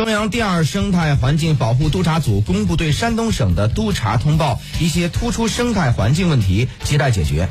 中央第二生态环境保护督察组公布对山东省的督查通报一些突出生态环境问题亟待解决。